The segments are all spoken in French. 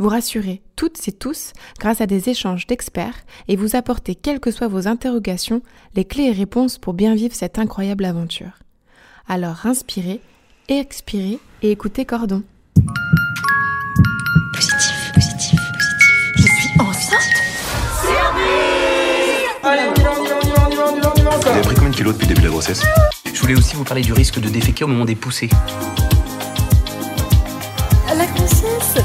Vous rassurer toutes et tous grâce à des échanges d'experts et vous apporter, quelles que soient vos interrogations, les clés et réponses pour bien vivre cette incroyable aventure. Alors inspirez, expirez et écoutez Cordon. Positif, positif, positif. Je suis enceinte Allez, on y va, on y va, on y va, on y va, on y va, on y va Vous avez pris combien de kilos depuis le début de la grossesse? Je voulais aussi vous parler du risque de déféquer au moment des poussées. La grossesse,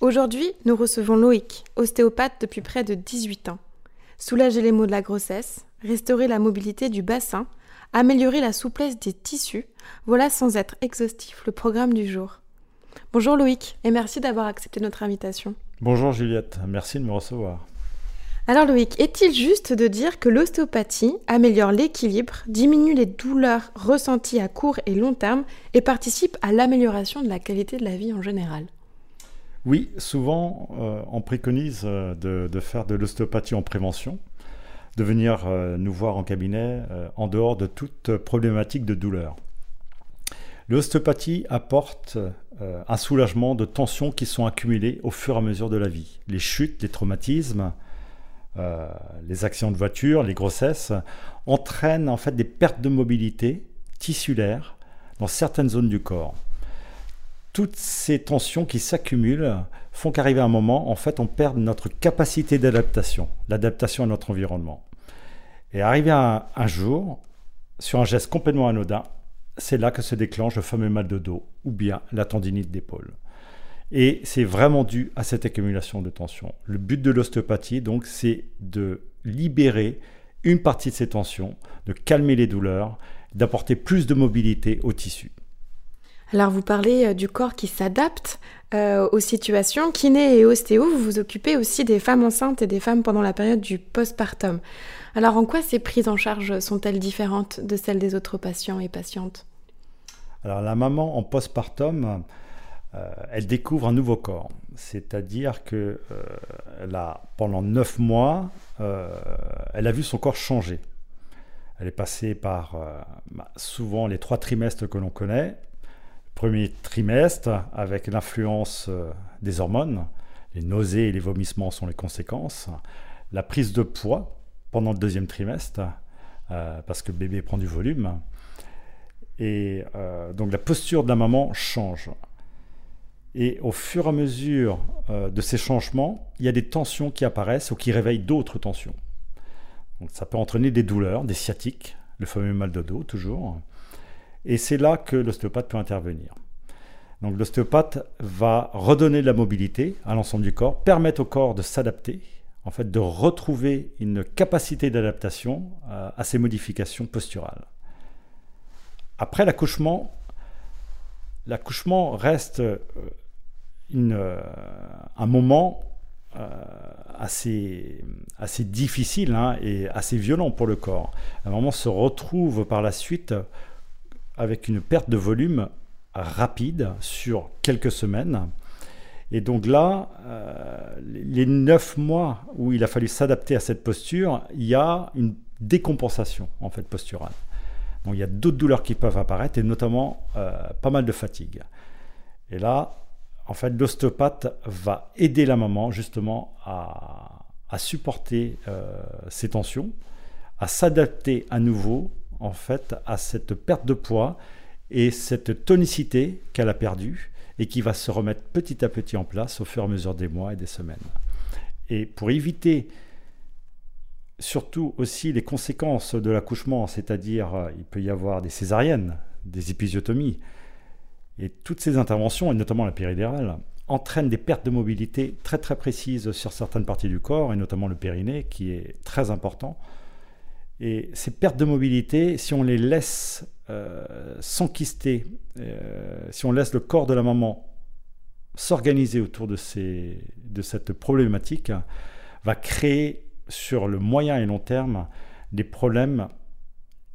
Aujourd'hui, nous recevons Loïc, ostéopathe depuis près de 18 ans. Soulager les maux de la grossesse, restaurer la mobilité du bassin, améliorer la souplesse des tissus, voilà sans être exhaustif le programme du jour. Bonjour Loïc et merci d'avoir accepté notre invitation. Bonjour Juliette, merci de me recevoir. Alors Loïc, est-il juste de dire que l'ostéopathie améliore l'équilibre, diminue les douleurs ressenties à court et long terme et participe à l'amélioration de la qualité de la vie en général? Oui, souvent euh, on préconise euh, de, faire de l'ostéopathie en prévention, de venir euh, nous voir en cabinet en dehors de toute problématique de douleur. L'ostéopathie apporte un soulagement de tensions qui sont accumulées au fur et à mesure de la vie. Les chutes, les traumatismes, les accidents de voiture, les grossesses, entraînent en fait des pertes de mobilité tissulaire dans certaines zones du corps. Toutes ces tensions qui s'accumulent font qu'arriver un moment, en fait, on perd notre capacité d'adaptation, l'adaptation à notre environnement. Et un, un jour, sur un geste complètement anodin, c'est là que se déclenche le fameux mal de dos ou bien la tendinite d'épaule. Et c'est vraiment dû à cette accumulation de tensions. Le but de l'ostéopathie, donc, c'est de libérer une partie de ces tensions, de calmer les douleurs, d'apporter plus de mobilité au tissu. Alors vous parlez euh, du corps qui s'adapte euh, aux situations. Kiné et ostéo, vous vous occupez aussi des femmes enceintes et des femmes pendant la période du postpartum. Alors en quoi ces prises en charge sont-elles différentes de celles des autres patients et patientes? Alors la maman en postpartum, euh, elle découvre un nouveau corps. C'est-à-dire que euh, pendant neuf mois, elle a vu son corps changer. Elle est passée par bah, souvent les trois trimestres que l'on connaît. Premier trimestre avec l'influence euh, des hormones, les nausées et les vomissements sont les conséquences. La prise de poids pendant le deuxième trimestre, euh, parce que le bébé prend du volume. Et euh, donc la posture de la maman change. Et au fur et à mesure de ces changements, il y a des tensions qui apparaissent ou qui réveillent d'autres tensions. Donc ça peut entraîner des douleurs, des sciatiques, le fameux mal de dos toujours. Et c'est là que l'ostéopathe peut intervenir. Donc l'ostéopathe va redonner de la mobilité à l'ensemble du corps, permettre au corps de s'adapter, en fait de retrouver une capacité d'adaptation euh, à ces modifications posturales. Après l'accouchement, l'accouchement reste euh, euh, un moment assez, assez difficile hein, et assez violent pour le corps. Un moment se retrouve par la suite avec une perte de volume rapide sur quelques semaines. Et donc là, euh, les neuf mois où il a fallu s'adapter à cette posture, il y a une décompensation en fait posturale. Il y a d'autres douleurs qui peuvent apparaître et notamment euh, pas mal de fatigue. Et là, en fait, l'ostéopathe va aider la maman justement à, à supporter euh, ces tensions, à s'adapter à nouveau en fait à cette perte de poids et cette tonicité qu'elle a perdue et qui va se remettre petit à petit en place au fur et à mesure des mois et des semaines. Et pour éviter surtout aussi les conséquences de l'accouchement, c'est-à-dire euh, il peut y avoir des césariennes, des épisiotomies. Et toutes ces interventions, et notamment la péridérale, entraînent des pertes de mobilité très très précises sur certaines parties du corps, et notamment le périnée, qui est très important. Et ces pertes de mobilité, si on les laisse euh, s'enquister, euh, si on laisse le corps de la maman s'organiser autour de, ces, de cette problématique, va créer sur le moyen et long terme des problèmes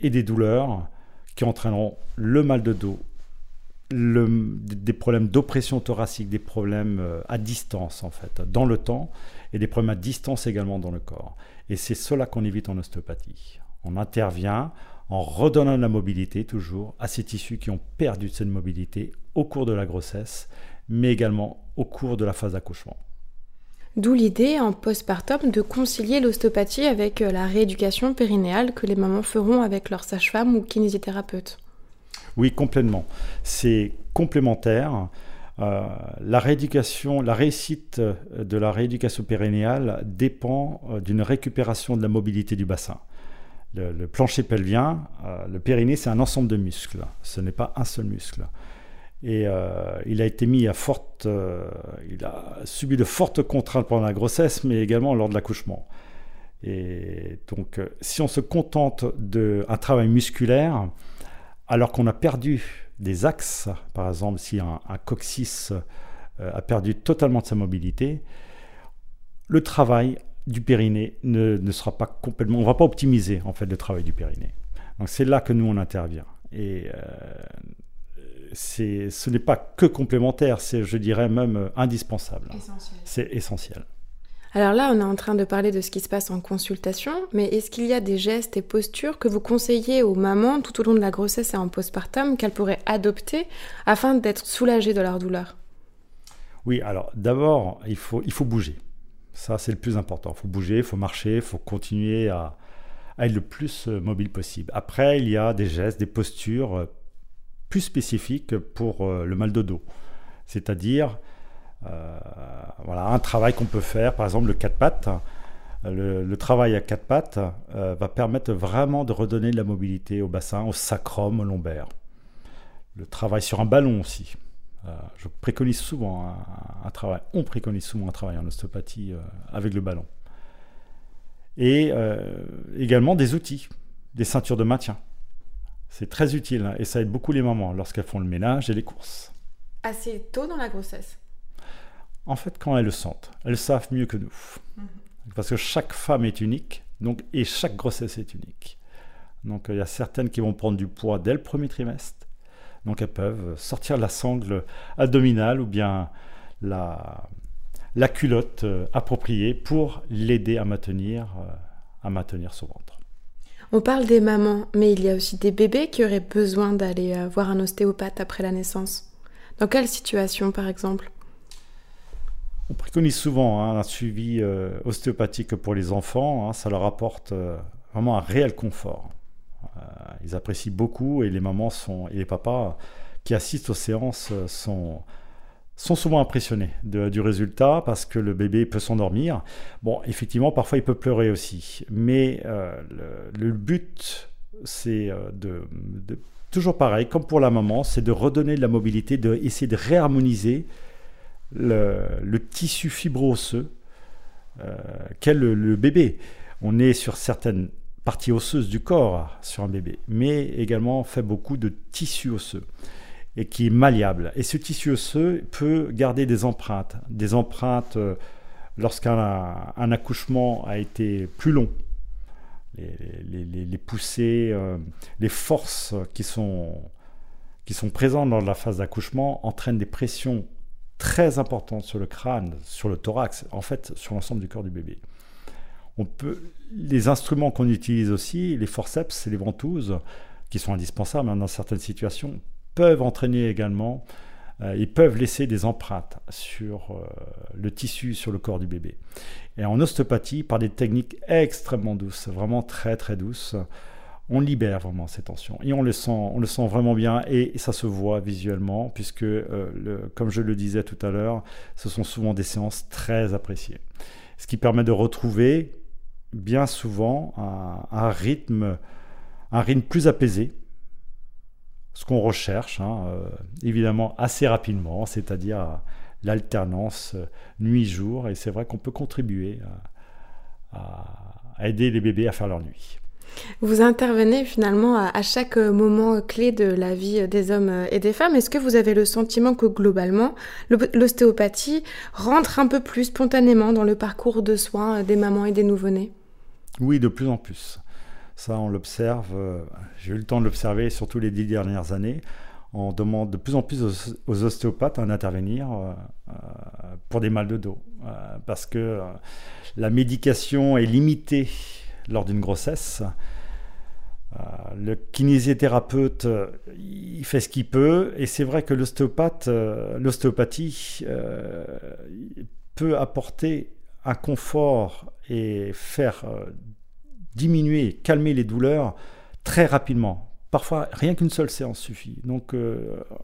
et des douleurs qui entraîneront le mal de dos, des problèmes d'oppression thoracique, des problèmes euh, à distance en fait, dans le temps, et des problèmes à distance également dans le corps. Et c'est cela qu'on évite en ostéopathie. On intervient en redonnant de la mobilité toujours à ces tissus qui ont perdu cette mobilité au cours de la grossesse, mais également au cours de la phase d'accouchement. D'où l'idée en postpartum de concilier l'ostéopathie avec euh, la rééducation périnéale que les mamans feront avec leur sage-femme ou kinésithérapeute. Oui, complètement. C'est complémentaire. Euh, la rééducation, la réussite euh, de la rééducation périnéale dépend d'une récupération de la mobilité du bassin. Le, plancher pelvien, le périnée, c'est un ensemble de muscles. Ce n'est pas un seul muscle. Et euh, il a été mis à forte. Euh, il a subi de fortes contraintes pendant la grossesse, mais également lors de l'accouchement. Et donc, euh, si on se contente d'un travail musculaire, alors qu'on a perdu des axes, par exemple, si un, coccyx a perdu totalement de sa mobilité, le travail du périnée ne, ne sera pas complètement. On ne va pas optimiser en fait le travail du périnée. Donc, c'est là que nous on intervient. Et ce n'est pas que complémentaire, c'est, je dirais, même euh, indispensable. C'est essentiel. Alors là, on est en train de parler de ce qui se passe en consultation, mais est-ce qu'il y a des gestes et postures que vous conseillez aux mamans tout au long de la grossesse et en postpartum qu'elles pourraient adopter afin d'être soulagées de leur douleur? Oui, alors d'abord, il faut, bouger. Ça, c'est le plus important. Il faut bouger, il faut marcher, il faut continuer à, à, être le plus euh, mobile possible. Après, il y a des gestes, des postures euh, plus spécifique pour euh, le mal de dos. C'est-à-dire voilà, un travail qu'on peut faire, par exemple le quatre pattes. Le, travail à quatre pattes euh, va permettre vraiment de redonner de la mobilité au bassin, au sacrum, au lombaire. Le travail sur un ballon aussi. je préconise souvent un, travail, on préconise souvent un travail en ostéopathie avec le ballon. Et également des outils, des ceintures de maintien. C'est très utile hein, et ça aide beaucoup les mamans lorsqu'elles font le ménage et les courses. Assez tôt dans la grossesse? En fait, quand elles le sentent, elles savent mieux que nous. Mhm. Parce que chaque femme est unique donc, et chaque grossesse est unique. Donc il y a certaines qui vont prendre du poids dès le premier trimestre. Donc elles peuvent sortir la sangle abdominale ou bien la, la culotte euh, appropriée pour l'aider à maintenir, euh, à maintenir son ventre. On parle des mamans, mais il y a aussi des bébés qui auraient besoin d'aller euh, voir un ostéopathe après la naissance. Dans quelle situation, par exemple? On préconise souvent hein, un suivi euh, ostéopathique pour les enfants. Hein, ça leur apporte euh, vraiment un réel confort. ils apprécient beaucoup et les mamans sont, et les papas qui assistent aux séances sont sont souvent impressionnés du résultat parce que le bébé peut s'endormir. Bon, effectivement, parfois il peut pleurer aussi, mais euh, le, but, c'est euh, de, toujours pareil, comme pour la maman, c'est de redonner de la mobilité, d'essayer de, réharmoniser le, tissu fibro-osseux euh, qu'est le bébé. On est sur certaines parties osseuses du corps sur un bébé, mais également fait beaucoup de tissu osseux et qui est malléable. Et ce tissu osseux peut garder des empreintes, des empreintes euh, lorsqu'un un accouchement a été plus long. Les, les, poussées, euh, les forces qui sont, qui sont présentes dans la phase d'accouchement entraînent des pressions très importantes sur le crâne, sur le thorax, en fait sur l'ensemble du corps du bébé. On peut, les instruments qu'on utilise aussi, les forceps et les ventouses, qui sont indispensables hein, dans certaines situations, peuvent entraîner également, euh, ils peuvent laisser des empreintes sur euh, le tissu, sur le corps du bébé. Et en ostéopathie, par des techniques extrêmement douces, vraiment très très douces, on libère vraiment ces tensions et on le sent, on le sent vraiment bien et ça se voit visuellement puisque, euh, comme je le disais tout à l'heure, ce sont souvent des séances très appréciées. Ce qui permet de retrouver bien souvent un, rythme, un rythme plus apaisé, ce qu'on recherche, hein, évidemment assez rapidement, c'est-à-dire l'alternance nuit-jour. Et c'est vrai qu'on peut contribuer à, à aider les bébés à faire leur nuit. Vous intervenez finalement à, chaque moment clé de la vie des hommes et des femmes. Est-ce que vous avez le sentiment que globalement, l'ostéopathie rentre un peu plus spontanément dans le parcours de soins des mamans et des nouveau-nés? Oui, de plus en plus. Ça, on l'observe. Euh, j'ai eu le temps de l'observer surtout les dix dernières années. On demande de plus en plus aux, ostéopathes d'intervenir euh, euh, pour des mal de dos. parce que la médication est limitée lors d'une grossesse. Euh, le kinésithérapeute, il fait ce qu'il peut, et c'est vrai que l'ostéopathe, euh, l'ostéopathie euh, peut apporter un confort et faire diminuer, calmer les douleurs très rapidement. Parfois, rien qu'une seule séance suffit. Donc,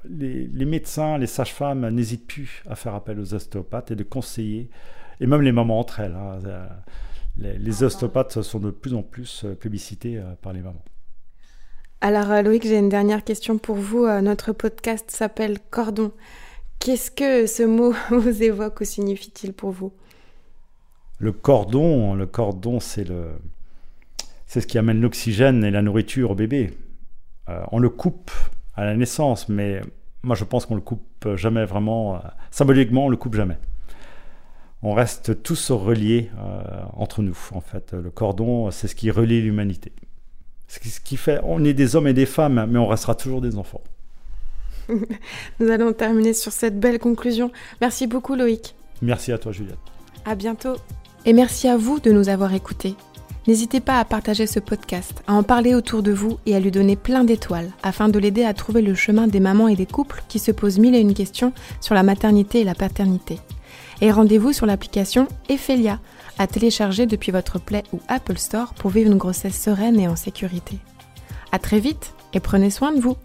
les, médecins, les sages-femmes n'hésitent plus à faire appel aux ostéopathes et de conseiller, et même les mamans entre elles. Hein, les, ostéopathes sont de plus en plus euh, publicités euh, par les mamans. Alors euh, Loïc, j'ai une dernière question pour vous. Notre podcast s'appelle Cordon. Qu'est-ce que ce mot vous évoque ou signifie-t-il pour vous? Le cordon, le cordon, c'est le, c'est ce qui amène l'oxygène et la nourriture au bébé. on le coupe à la naissance, mais moi je pense qu'on le coupe jamais vraiment. symboliquement, on le coupe jamais on reste tous reliés euh, entre nous. En fait, le cordon, c'est ce qui relie l'humanité. Ce qui fait, on est des hommes et des femmes, mais on restera toujours des enfants. Nous allons terminer sur cette belle conclusion. Merci beaucoup, Loïc. Merci à toi, Juliette. À bientôt. Et merci à vous de nous avoir écoutés. N'hésitez pas à partager ce podcast, à en parler autour de vous et à lui donner plein d'étoiles afin de l'aider à trouver le chemin des mamans et des couples qui se posent mille et une questions sur la maternité et la paternité et rendez-vous sur l'application Ephelia à télécharger depuis votre Play ou Apple Store pour vivre une grossesse sereine et en sécurité. À très vite et prenez soin de vous.